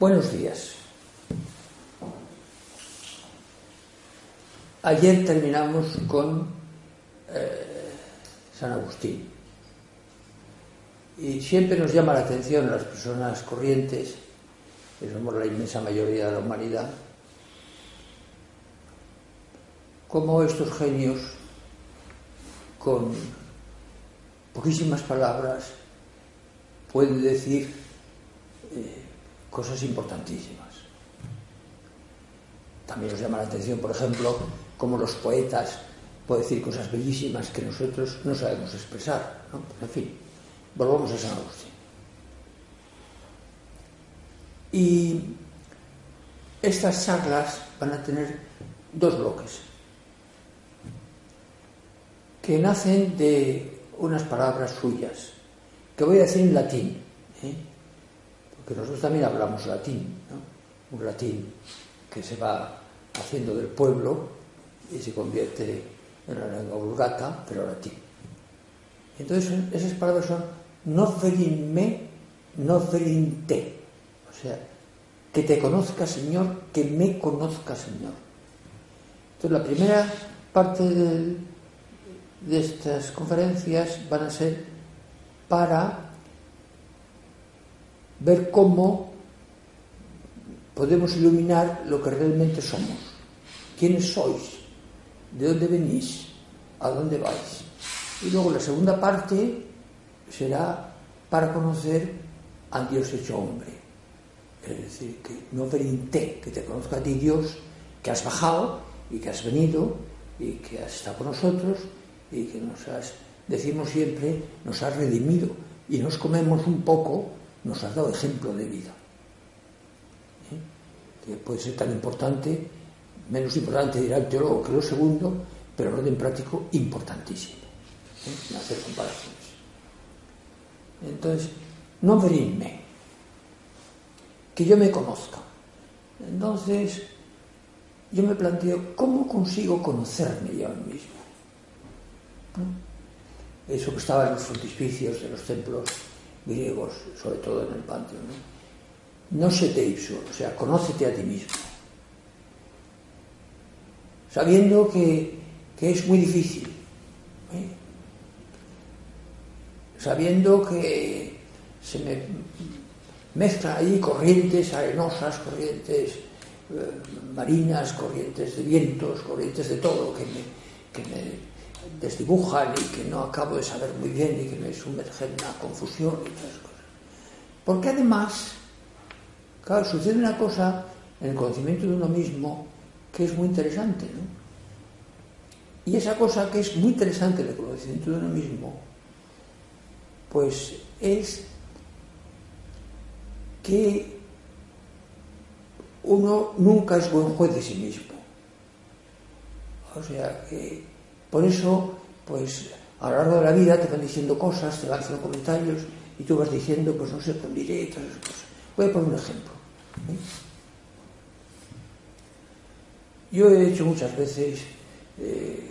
Buenos días. Ayer terminamos con eh, San Agustín. Y siempre nos llama la atención a las personas corrientes, que somos la inmensa mayoría de la humanidad, cómo estos genios, con poquísimas palabras, pueden decir eh, cosas importantísimas. También nos llama la atención, por ejemplo, cómo los poetas pueden decir cosas bellísimas que nosotros no sabemos expresar. ¿no? En fin, volvamos a San Agustín. Y estas charlas van a tener dos bloques que nacen de unas palabras suyas, que voy a decir en latín. Que nosotros también hablamos latín, un latín que se va haciendo del pueblo y se convierte en la lengua vulgata, pero latín. Entonces esas palabras son no me, no te, o sea, que te conozca Señor, que me conozca Señor. Entonces la primera parte de estas conferencias van a ser para ver cómo podemos iluminar lo que realmente somos. ¿Quiénes sois? ¿De dónde venís? ¿A dónde vais? Y luego la segunda parte será para conocer a Dios hecho hombre. Es decir, que no verinte, que te conozca a ti Dios, que has bajado y que has venido y que has estado con nosotros y que nos has, decimos siempre, nos has redimido y nos comemos un poco nos has dado ejemplo de vida. ¿Eh? Que puede ser tan importante, menos importante dirá el teólogo que lo segundo, pero en orden práctico importantísimo. ¿eh? Hacer comparaciones. Entonces, no verirme, que yo me conozca. Entonces, yo me planteo, ¿cómo consigo conocerme yo mismo? Eso que estaba en los frontispicios de los templos griegos, sobre todo en el Panteón. ¿no? se te ipso, o sea, conócete a ti mismo. Sabiendo que, que es muy difícil. ¿eh? Sabiendo que se me mezclan ahí corrientes arenosas, corrientes eh, marinas, corrientes de vientos, corrientes de todo que me desdibujan y que no acabo de saber muy bien y que me sumergen en una confusión y esas cosas. Porque además, claro, sucede una cosa en el conocimiento de uno mismo que es muy interesante, ¿no? Y esa cosa que es muy interesante en el conocimiento de uno mismo, pues es que uno nunca es buen juez de sí mismo. O sea, que por eso, pues a lo largo de la vida te van diciendo cosas, te van haciendo comentarios y tú vas diciendo, pues no sé, y todas esas cosas. Voy a poner un ejemplo. ¿eh? Yo he hecho muchas veces eh,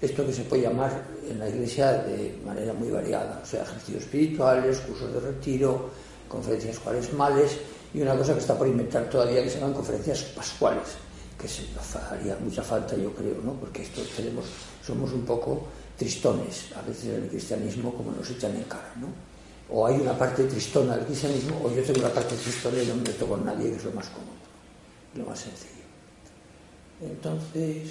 esto que se puede llamar en la iglesia de manera muy variada, o sea, ejercicios espirituales, cursos de retiro, conferencias cuaresmales y una cosa que está por inventar todavía que se llaman conferencias pascuales, haría mucha falta, yo creo, ¿no? porque esto tenemos somos un poco tristones a veces en el cristianismo como nos echan en cara, ¿no? O hay una parte tristona del cristianismo o yo tengo una parte tristona y no me meto con nadie, que es lo más cómodo, lo más sencillo. Entonces,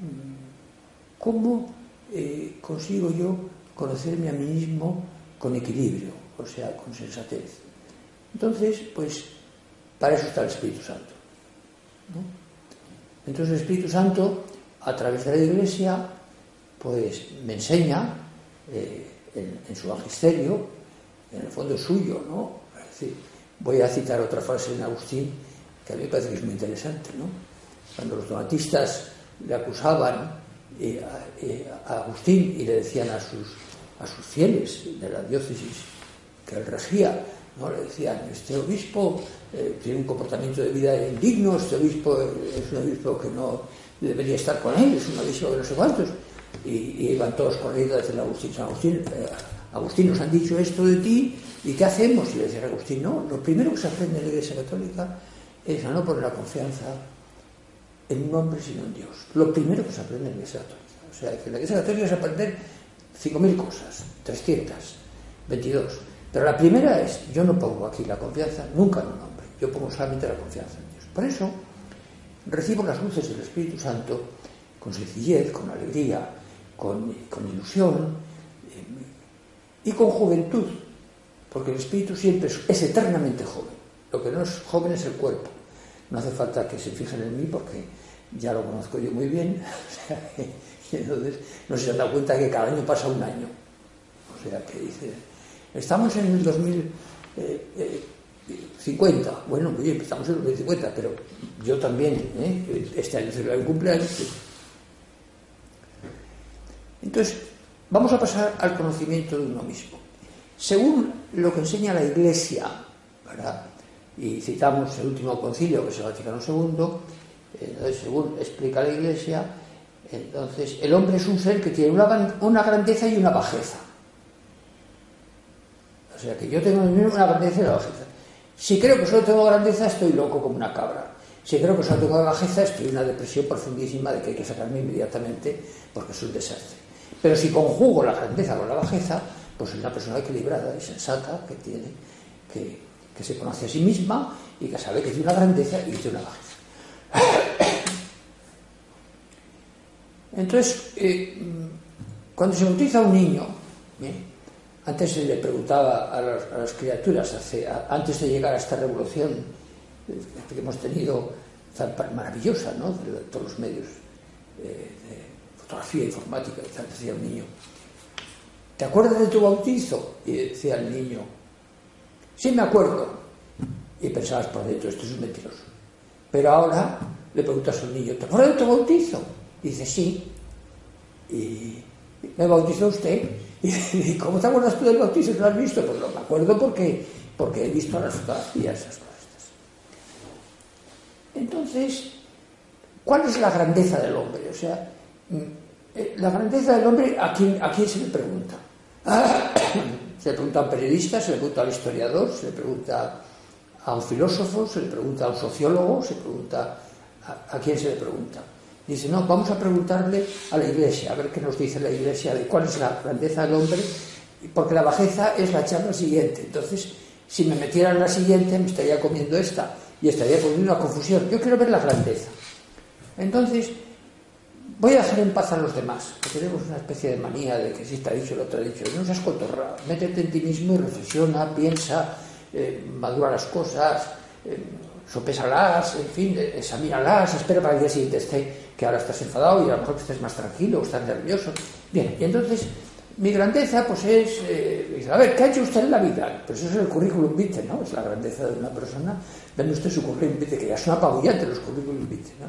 mm, ¿cómo eh, consigo yo conocerme a mí mismo con equilibrio, o sea, con sensatez? Entonces, pues, para eso está el Espíritu Santo. ¿no? Entonces el Espíritu Santo, a través de la Iglesia, pues me enseña eh, en, su magisterio, en el fondo es suyo, ¿no? Es decir, voy a citar otra frase de Agustín que a mí me parece que es muy interesante, ¿no? Cuando los donatistas le acusaban eh, eh, a, Agustín y le decían a sus, a sus fieles de la diócesis que él regía, ¿no? le decían, este obispo eh, tiene un comportamiento de vida indigno, este obispo es un obispo que no debería estar con él, es un obispo de no sé cuántos. Y, iban todos corriendo a decirle a Agustín, Agustín, eh, Agustín, nos han dicho esto de ti, ¿y qué hacemos? Y le decía Agustín, no, lo primero que se aprende en la Iglesia Católica es a no poner la confianza en un hombre sino en Dios. Lo primero que se aprende en la Iglesia Católica. O sea, que en la Iglesia Católica es aprender 5.000 cosas, 300, 22. Pero la primera es, yo no pongo aquí la confianza nunca en un hombre, yo pongo solamente la confianza en Dios. Por eso recibo las luces del Espíritu Santo con sencillez, con alegría, con, con ilusión eh, y con juventud, porque el Espíritu siempre es, eternamente joven. Lo que no es joven es el cuerpo. No hace falta que se fijen en mí porque ya lo conozco yo muy bien. Sea, entonces no se han dado cuenta que cada año pasa un año. O sea, que dice, estamos en el 2050. Bueno, oye, estamos en el 2050, pero yo también, ¿eh? este año será el cumpleaños. Entonces, vamos a pasar al conocimiento de uno mismo. Según lo que enseña la Iglesia, y citamos el último concilio, que es el Vaticano II, entonces, según explica la Iglesia, entonces el hombre es un ser que tiene una, una grandeza y una bajeza. O sea que yo tengo una grandeza y una bajeza. Si creo que solo tengo grandeza, estoy loco como una cabra. Si creo que solo tengo bajeza, estoy en una depresión profundísima de que hay que sacarme inmediatamente porque es un desastre. Pero si conjugo la grandeza con la bajeza, pues soy una persona equilibrada y sensata que tiene que, se conoce a sí misma y que sabe que tiene una grandeza y tiene una bajeza. Entonces, eh, cuando se bautiza un niño, ¿bien? Antes se le preguntaba a las, criaturas, antes de llegar a esta revolución que hemos tenido maravillosa, ¿no? de, todos los medios eh, de fotografía informática, tal, decía un niño, ¿te acuerdas de tu bautizo? Y decía el niño, sí me acuerdo. Y pensabas por dentro, esto es un mentiroso. Pero ahora le preguntas a un niño, ¿te acuerdas de tu bautizo? Y dice, sí. Y me bautizó usted. ¿Y cómo te acuerdas tú del bautizo? ¿Lo has visto? Pues no me acuerdo porque, porque he visto las fotografías, esas cosas. Entonces, ¿cuál es la grandeza del hombre? O sea, la grandeza del hombre, ¿a quién, se le pregunta? se le pregunta a un periodista, se le pregunta al historiador, se le pregunta a un filósofo, se le pregunta a un sociólogo, se pregunta a, a quién se le pregunta. Dice, no, vamos a preguntarle a la iglesia, a ver qué nos dice la iglesia de cuál es la grandeza del hombre, porque la bajeza es la charla siguiente. Entonces, si me metiera en la siguiente, me estaría comiendo esta y estaría poniendo una confusión. Yo quiero ver la grandeza. Entonces, voy a dejar en paz a los demás, que tenemos una especie de manía de que si está dicho, el otro ha dicho. No seas cotorrado, métete en ti mismo y reflexiona, piensa, eh, madura las cosas. Eh, sopésalas, en fin, examínalas, espera para el día siguiente esté, que ahora estás enfadado y a lo mejor estés más tranquilo o estás nervioso. Bien, y entonces mi grandeza pues es, eh, a ver, ¿qué ha hecho usted en la vida? Pues eso es el currículum vitae, ¿no? Es la grandeza de una persona. Ven usted su currículum vitae, que ya son apabullante los currículum vitae, ¿no?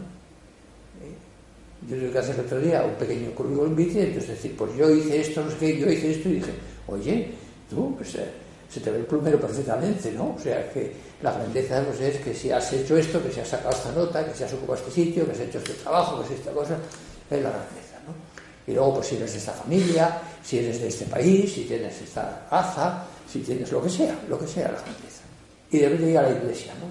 Eh, yo tuve que hacer el otro día un pequeño currículum vitae, entonces decir, pues yo hice esto, no sé qué, yo hice esto, y dije, oye, tú, pues eh, se te ve el plumero perfectamente, ¿no? O sea, que la grandeza pues, es que si has hecho esto, que si has sacado esta nota, que si has ocupado este sitio, que has hecho este trabajo, que si esta cosa, es la grandeza, ¿no? Y luego, pues si eres de esta familia, si eres de este país, si tienes esta raza, si tienes lo que sea, lo que sea la grandeza. Y debes de ir a la iglesia, ¿no?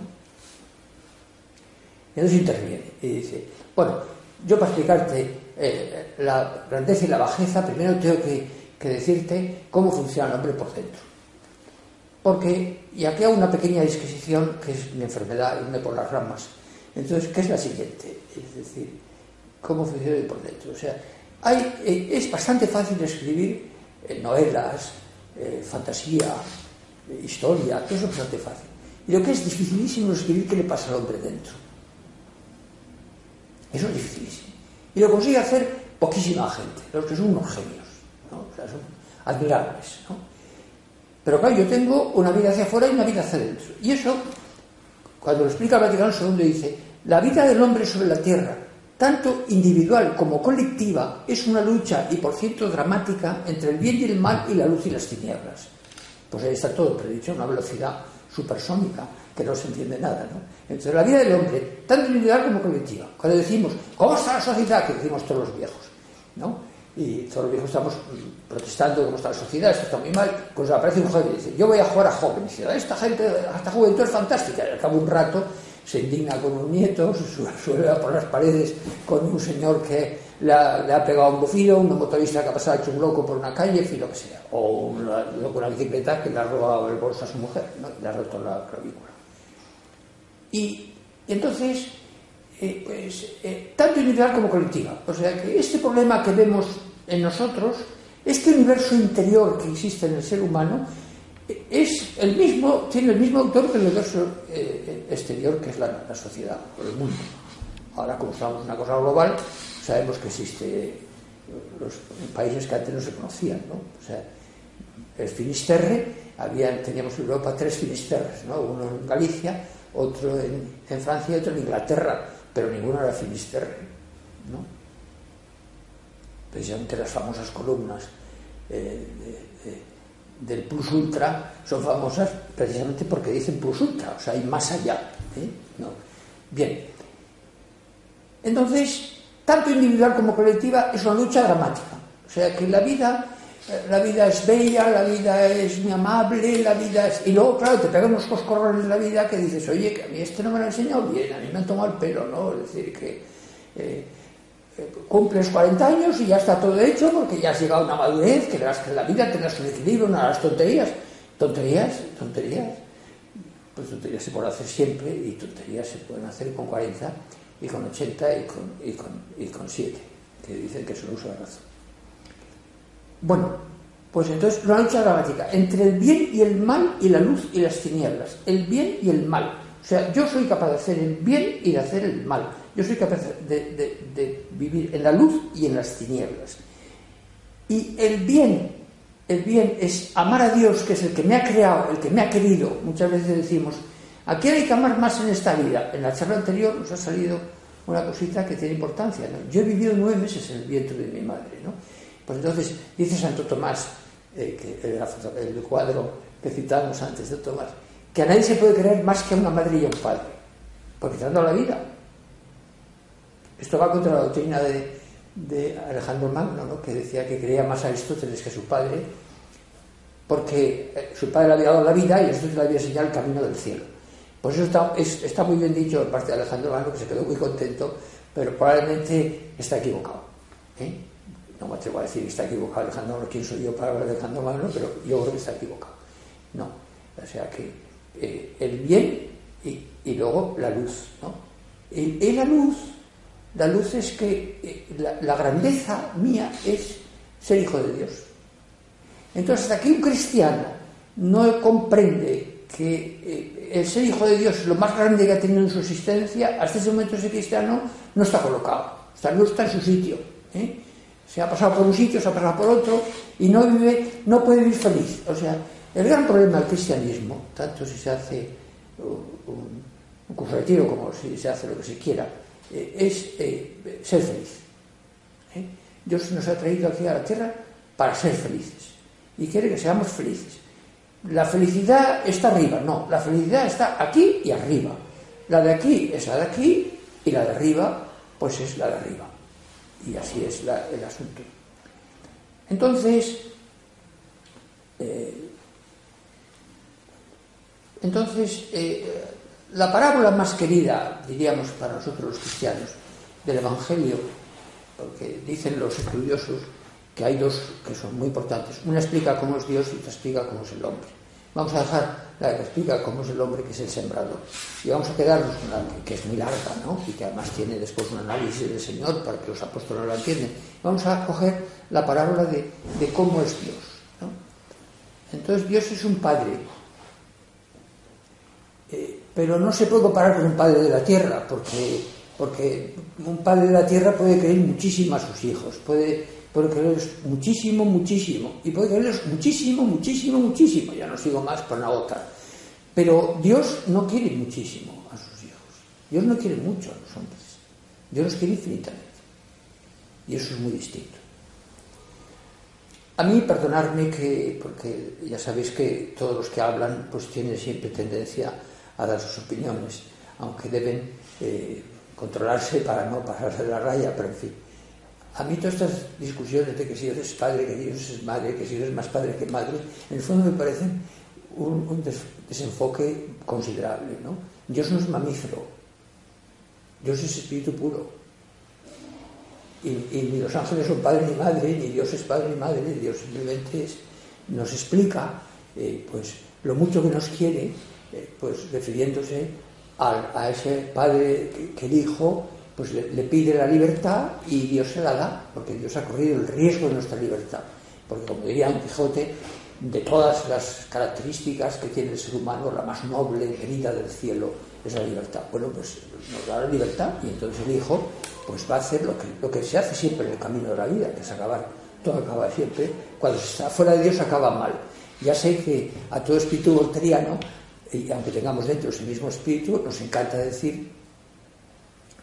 Y entonces interviene y dice, bueno, yo para explicarte eh, la grandeza y la bajeza, primero tengo que decirte cómo funciona el hombre por dentro. Porque, y aquí hago una pequeña disquisición, que es mi enfermedad, irme por las ramas. Entonces, ¿qué es la siguiente? Es decir, ¿cómo funciona por dentro? O sea, eh, es bastante fácil escribir eh, novelas, eh, fantasía, historia, todo eso es bastante fácil. Y lo que es dificilísimo es escribir qué le pasa al hombre dentro. Eso es dificilísimo. Y lo consigue hacer poquísima gente, los que son unos genios, ¿no? o sea, son admirables. ¿no? Pero claro, yo tengo una vida hacia afuera y una vida hacia adentro. Y eso, cuando lo explica Vaticano II, dice, la vida del hombre sobre la tierra, tanto individual como colectiva, es una lucha y por cierto dramática entre el bien y el mal y la luz y las tinieblas. Pues ahí está todo predicho a una velocidad supersónica que no se entiende nada. ¿no? Entonces, la vida del hombre, tanto individual como colectiva. Cuando decimos, ¿cómo está la sociedad? Que decimos todos los viejos. ¿no? Y todos los viejos estamos protestando cómo está la sociedad, esto está muy mal. Pues aparece un joven y dice, yo voy a jugar a joven. Y dice, esta gente, esta juventud es fantástica. Y al cabo un rato se indigna con un nieto, suele por las paredes con un señor que le ha, le ha pegado un bufido, un motorista que ha pasado hecho un loco por una calle, fin, lo que sea. O una bicicleta que le ha robado el bolso a su mujer, ¿no? le ha roto la clavícula. Y entonces, eh, pues, eh, tanto individual como colectiva. O sea que este problema que vemos en nosotros, este universo interior que existe en el ser humano, eh, es el mismo, tiene el mismo autor que el universo eh, exterior, que es la, sociedad o el mundo. Ahora, como estamos en una cosa global, sabemos que existe los países que antes no se conocían, ¿no? O sea, el Finisterre, había, teníamos en Europa tres Finisterres, ¿no? Uno en Galicia, otro en, en, Francia y otro en Inglaterra, pero ninguno era Finisterre, ¿no? Precisamente las famosas columnas eh, de, de, del Plus Ultra son famosas precisamente porque dicen Plus Ultra, o sea, hay más allá. ¿eh? ¿No? Bien. Entonces, tanto individual como colectiva es una lucha dramática. O sea, que la vida la vida es bella, la vida es muy amable, la vida es... Y luego, claro, te pegan unos coscorrones en la vida que dices, oye, que a mí este no me lo ha enseñado bien, a mí me han tomado el pelo, ¿no? Es decir, que eh, cumples 40 años y ya está todo hecho porque ya has llegado a una madurez, que verás que en la vida tendrás un equilibrio, no las tonterías. Tonterías, tonterías. Pues tonterías se pueden hacer siempre y tonterías se pueden hacer con 40 y con 80 y con, y con, y con 7, que dicen que es un uso de razón. Bueno, pues entonces una lucha dramática entre el bien y el mal y la luz y las tinieblas. El bien y el mal. O sea, yo soy capaz de hacer el bien y de hacer el mal. Yo soy capaz de, vivir en la luz y en las tinieblas. Y el bien, el bien es amar a Dios, que es el que me ha creado, el que me ha querido. Muchas veces decimos, ¿a quién hay que amar más en esta vida? En la charla anterior nos ha salido una cosita que tiene importancia. Yo he vivido nueve meses en el vientre de mi madre, ¿no? Pues entonces dice Santo Tomás, eh, que el, cuadro que citábamos antes de Tomás, que a nadie se puede creer más que a una madre y a un padre, porque te han dado la vida. Esto va contra la doctrina de, de Alejandro Magno, ¿no? que decía que creía más a Aristóteles que a su padre, porque eh, su padre le había dado la vida y Aristóteles le había enseñado el camino del cielo. Pues eso está, es, está muy bien dicho por parte de Alejandro Magno, que se quedó muy contento, pero probablemente está equivocado. ¿eh? No me atrevo a decir está equivocado Alejandro Magno, quién soy yo para hablar de Alejandro Magno, pero yo creo que está equivocado. No, o sea que eh, el bien y, luego la luz, ¿no? Y, la luz, la luz es que eh, la, grandeza mía es ser hijo de Dios. Entonces, hasta que un cristiano no comprende que eh, el ser hijo de Dios es lo más grande que ha tenido en su existencia, hasta ese momento ese cristiano no está colocado, está, no está en su sitio. ¿eh? Se ha pasado por un sitio, se ha pasado por otro y no vive, no puede vivir feliz. O sea, el gran problema del cristianismo, tanto si se hace un, un curso de tiro como si se hace lo que se quiera, eh, es eh, ser feliz. ¿eh? Dios nos ha traído aquí a la tierra para ser felices y quiere que seamos felices. La felicidad está arriba, no, la felicidad está aquí y arriba. La de aquí es la de aquí y la de arriba, pues es la de arriba. Y así es el asunto. Entonces, eh, entonces eh, la parábola más querida, diríamos, para nosotros los cristianos, del Evangelio, porque dicen los estudiosos que hay dos que son muy importantes. Una explica cómo es Dios y otra explica cómo es el hombre. Vamos a dejar la que explica cómo es el hombre, que es el sembrador. Y vamos a quedarnos con la que es muy larga, ¿no? Y que además tiene después un análisis del Señor para que los apóstoles lo entiendan. Vamos a coger la parábola de, de cómo es Dios, ¿no? Entonces Dios es un padre. Eh, pero no se puede comparar con un padre de la tierra, porque, porque un padre de la tierra puede querer muchísimo a sus hijos, puede, puede muchísimo, muchísimo, y puede quererlos muchísimo, muchísimo, muchísimo, ya no sigo más por la otra. Pero Dios no quiere muchísimo a sus hijos, Dios no quiere mucho a los hombres, Dios los quiere infinitamente, y eso es muy distinto. A mí, perdonadme que, porque ya sabéis que todos los que hablan pues tienen siempre tendencia a dar sus opiniones, aunque deben eh, controlarse para no pasarse de la raya, pero en fin. A mí todas estas discusiones de que si Dios es padre, que Dios es madre, que si Dios es más padre que madre, en el fondo me parecen un, un des, desenfoque considerable. ¿no? Dios no es mamífero, Dios es espíritu puro. Y, ni los ángeles son padre ni madre, ni Dios es padre ni madre, Dios simplemente nos explica eh, pues, lo mucho que nos quiere, eh, pues refiriéndose a, a, ese padre que, el hijo pues, le, le, pide la libertad y Dios se la da, porque Dios ha corrido el riesgo de nuestra libertad. Porque como diría un Quijote, de todas las características que tiene el ser humano, la más noble, venida del cielo, es la libertad. Bueno, pues nos da la libertad y entonces el hijo pues va a hacer lo que, lo que se hace siempre en el camino de la vida, que es acabar, todo acaba siempre, cuando se está fuera de Dios acaba mal. Ya sé que a todo espíritu volteriano, y aunque tengamos dentro ese mismo espíritu, nos encanta decir,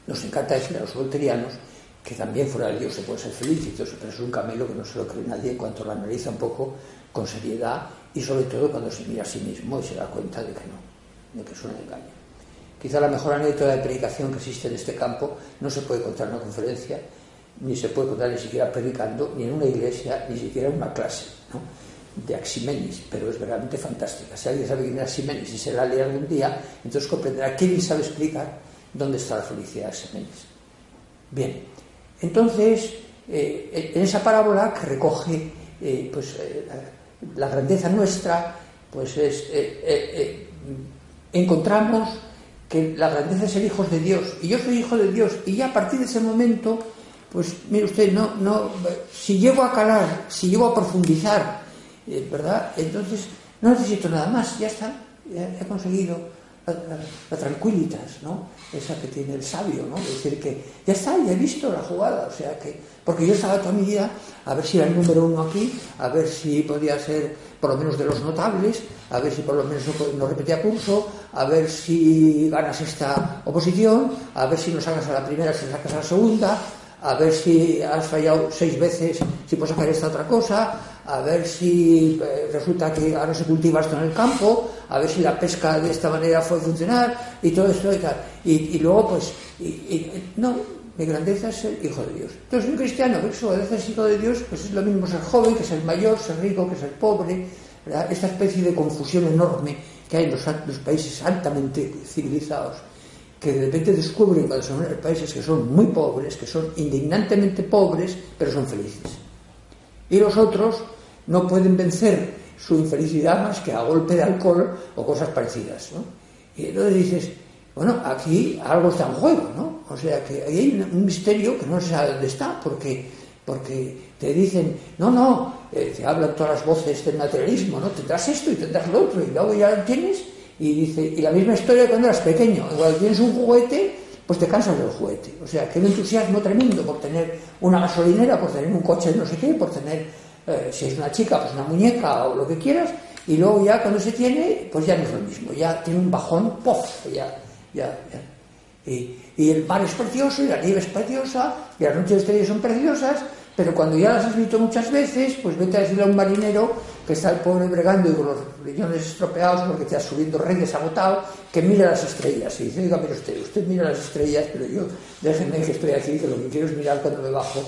nos encanta decir a los volterianos que también fuera de Dios se puede ser feliz, y todo eso, pero es un camelo que no se lo cree nadie en cuanto lo analiza un poco con seriedad y sobre todo cuando se mira a sí mismo y se da cuenta de que no, de que es un engaño. Quizá la mejor anécdota de predicación que existe en este campo no se puede contar en una conferencia, ni se puede contar ni siquiera predicando, ni en una iglesia, ni siquiera en una clase, ¿no? de Aximenis, pero es verdaderamente fantástica. Si alguien sabe quién es Aximenis y se la lee algún día, entonces comprenderá que él sabe explicar dónde está la felicidad de Aximenis. Bien, entonces, eh, en esa parábola que recoge eh, pues, eh, la grandeza nuestra, pues es, encontramos que la grandeza es ser hijos de Dios. Y yo soy hijo de Dios. Y ya a partir de ese momento pues mire usted no no si llego a calar si llego a profundizar eh, verdad entonces no necesito nada más ya está ya he conseguido la, tranquilitas no esa que tiene el sabio no es decir que ya está ya he visto la jugada o sea que porque yo estaba toda mi vida a ver si era el número uno aquí a ver si podía ser por lo menos de los notables a ver si por lo menos no, repetía curso, a ver si ganas esta oposición, a ver si no sacas a la primera, si sacas a la segunda, a ver si has fallado seis veces, si puedes sacar esta otra cosa, a ver si eh, resulta que ahora se cultiva esto en el campo, a ver si la pesca de esta manera puede funcionar, y todo esto y tal. Y, y luego, pues, y, y, no, mi grandeza es ser hijo de Dios. Entonces, un cristiano que su grandeza es hijo de Dios, pues es lo mismo ser joven que ser mayor, ser rico que ser pobre, esta especie de confusión enorme que hay en los, países altamente civilizados, que de repente descubren cuando son países que son muy pobres, que son indignantemente pobres, pero son felices. Y los otros no pueden vencer su infelicidad más que a golpe de alcohol o cosas parecidas. ¿no? Y entonces dices, bueno, aquí algo está en juego, ¿no? O sea que hay un misterio que no se sabe dónde está, porque, porque te dicen, no, no, eh, te hablan todas las voces del materialismo, ¿no? Tendrás esto y tendrás lo otro, y luego ya lo tienes, y dice, y la misma historia cuando eras pequeño, cuando tienes un juguete, pues te cansas del juguete. O sea, que un entusiasmo tremendo por tener una gasolinera, por tener un coche no sé qué, por tener, eh, si es una chica, pues una muñeca o lo que quieras, y luego ya cuando se tiene, pues ya no es lo mismo, ya tiene un bajón, ¡pof! Ya, ya, ya. Y, y el mar es precioso, y la nieve es preciosa, y las noches de estrellas son preciosas, pero cuando ya las has visto muchas veces, pues vete a decirle a un marinero que está el pobre bregando y con los riñones estropeados porque te has subiendo reyes agotado, que mira las estrellas. Y dice, oiga, mire usted, usted mira las estrellas, pero yo, déjenme que estoy aquí, que lo que quiero es mirar cuando me bajo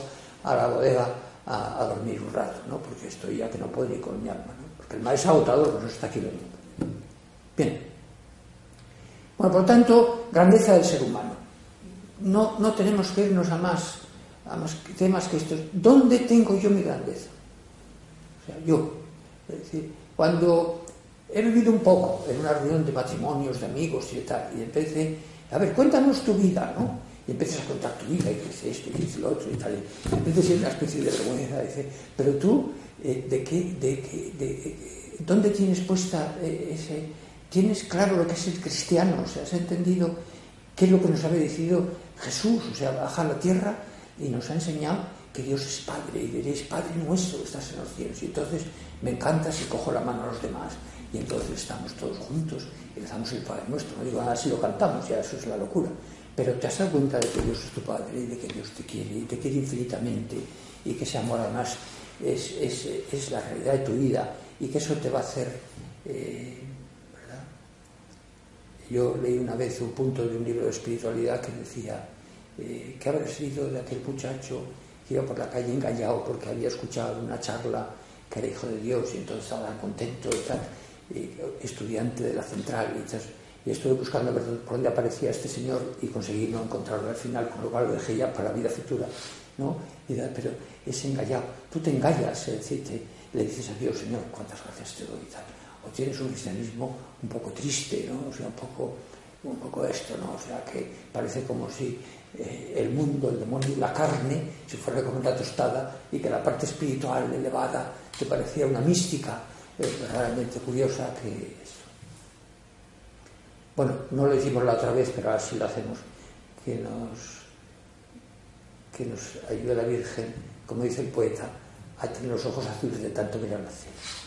a la bodega a, dormir un rato, ¿no? Porque estoy ya que no puedo ni con mi alma, ¿no? Porque el mar es agotador, no está aquí lo Bien. Bueno, por lo tanto, grandeza del ser humano. No, no tenemos que irnos a más a más temas que estos. ¿Dónde tengo yo mi grandeza? O sea, yo. Es decir, cuando he vivido un poco en una reunión de matrimonios, de amigos y tal, y empecé, a ver, cuéntanos tu vida, ¿no? Y empiezas a contar tu vida, y dices esto, y dices lo otro, y tal. Y a ser una especie de vergüenza, dice, pero tú, eh, ¿de qué, de qué, de, eh, dónde tienes puesta eh, ese, tienes claro lo que es el cristiano? O sea, has entendido ¿Qué es lo que nos ha decidido Jesús? O sea, baja a la tierra y nos ha enseñado que Dios es Padre y diréis, Padre nuestro, estás en los cielos. Y entonces me encanta si cojo la mano a los demás y entonces estamos todos juntos y rezamos el Padre nuestro. No digo nada si lo cantamos, ya eso es la locura. Pero te has dado cuenta de que Dios es tu Padre y de que Dios te quiere y te quiere infinitamente y que ese amor además es, es, es la realidad de tu vida y que eso te va a hacer... Eh, ¿verdad? Yo leí una vez un punto de un libro de espiritualidad que decía eh, que habrá sido de aquel muchacho que iba por la calle engañado porque había escuchado una charla que era hijo de Dios y entonces estaba contento y tal, y estudiante de la central y tal. Y estuve buscando ver por dónde aparecía este señor y conseguí no encontrarlo al final, con lo cual lo dejé ya para la vida futura. ¿no? Y da, pero es engañado. Tú te engañas, es decir, te, le dices a Dios, Señor, cuántas gracias te doy tal. O tienes un cristianismo un poco triste, ¿no? O sea, un poco, un poco esto, ¿no? O sea, que parece como si eh, el mundo, el demonio la carne, si fuera como una tostada, y que la parte espiritual elevada te parecía una mística eh, verdaderamente curiosa que es. Bueno, no lo hicimos la otra vez, pero ahora sí lo hacemos, que nos, que nos ayude la Virgen, como dice el poeta, a tener los ojos azules de tanto mirar al cielo.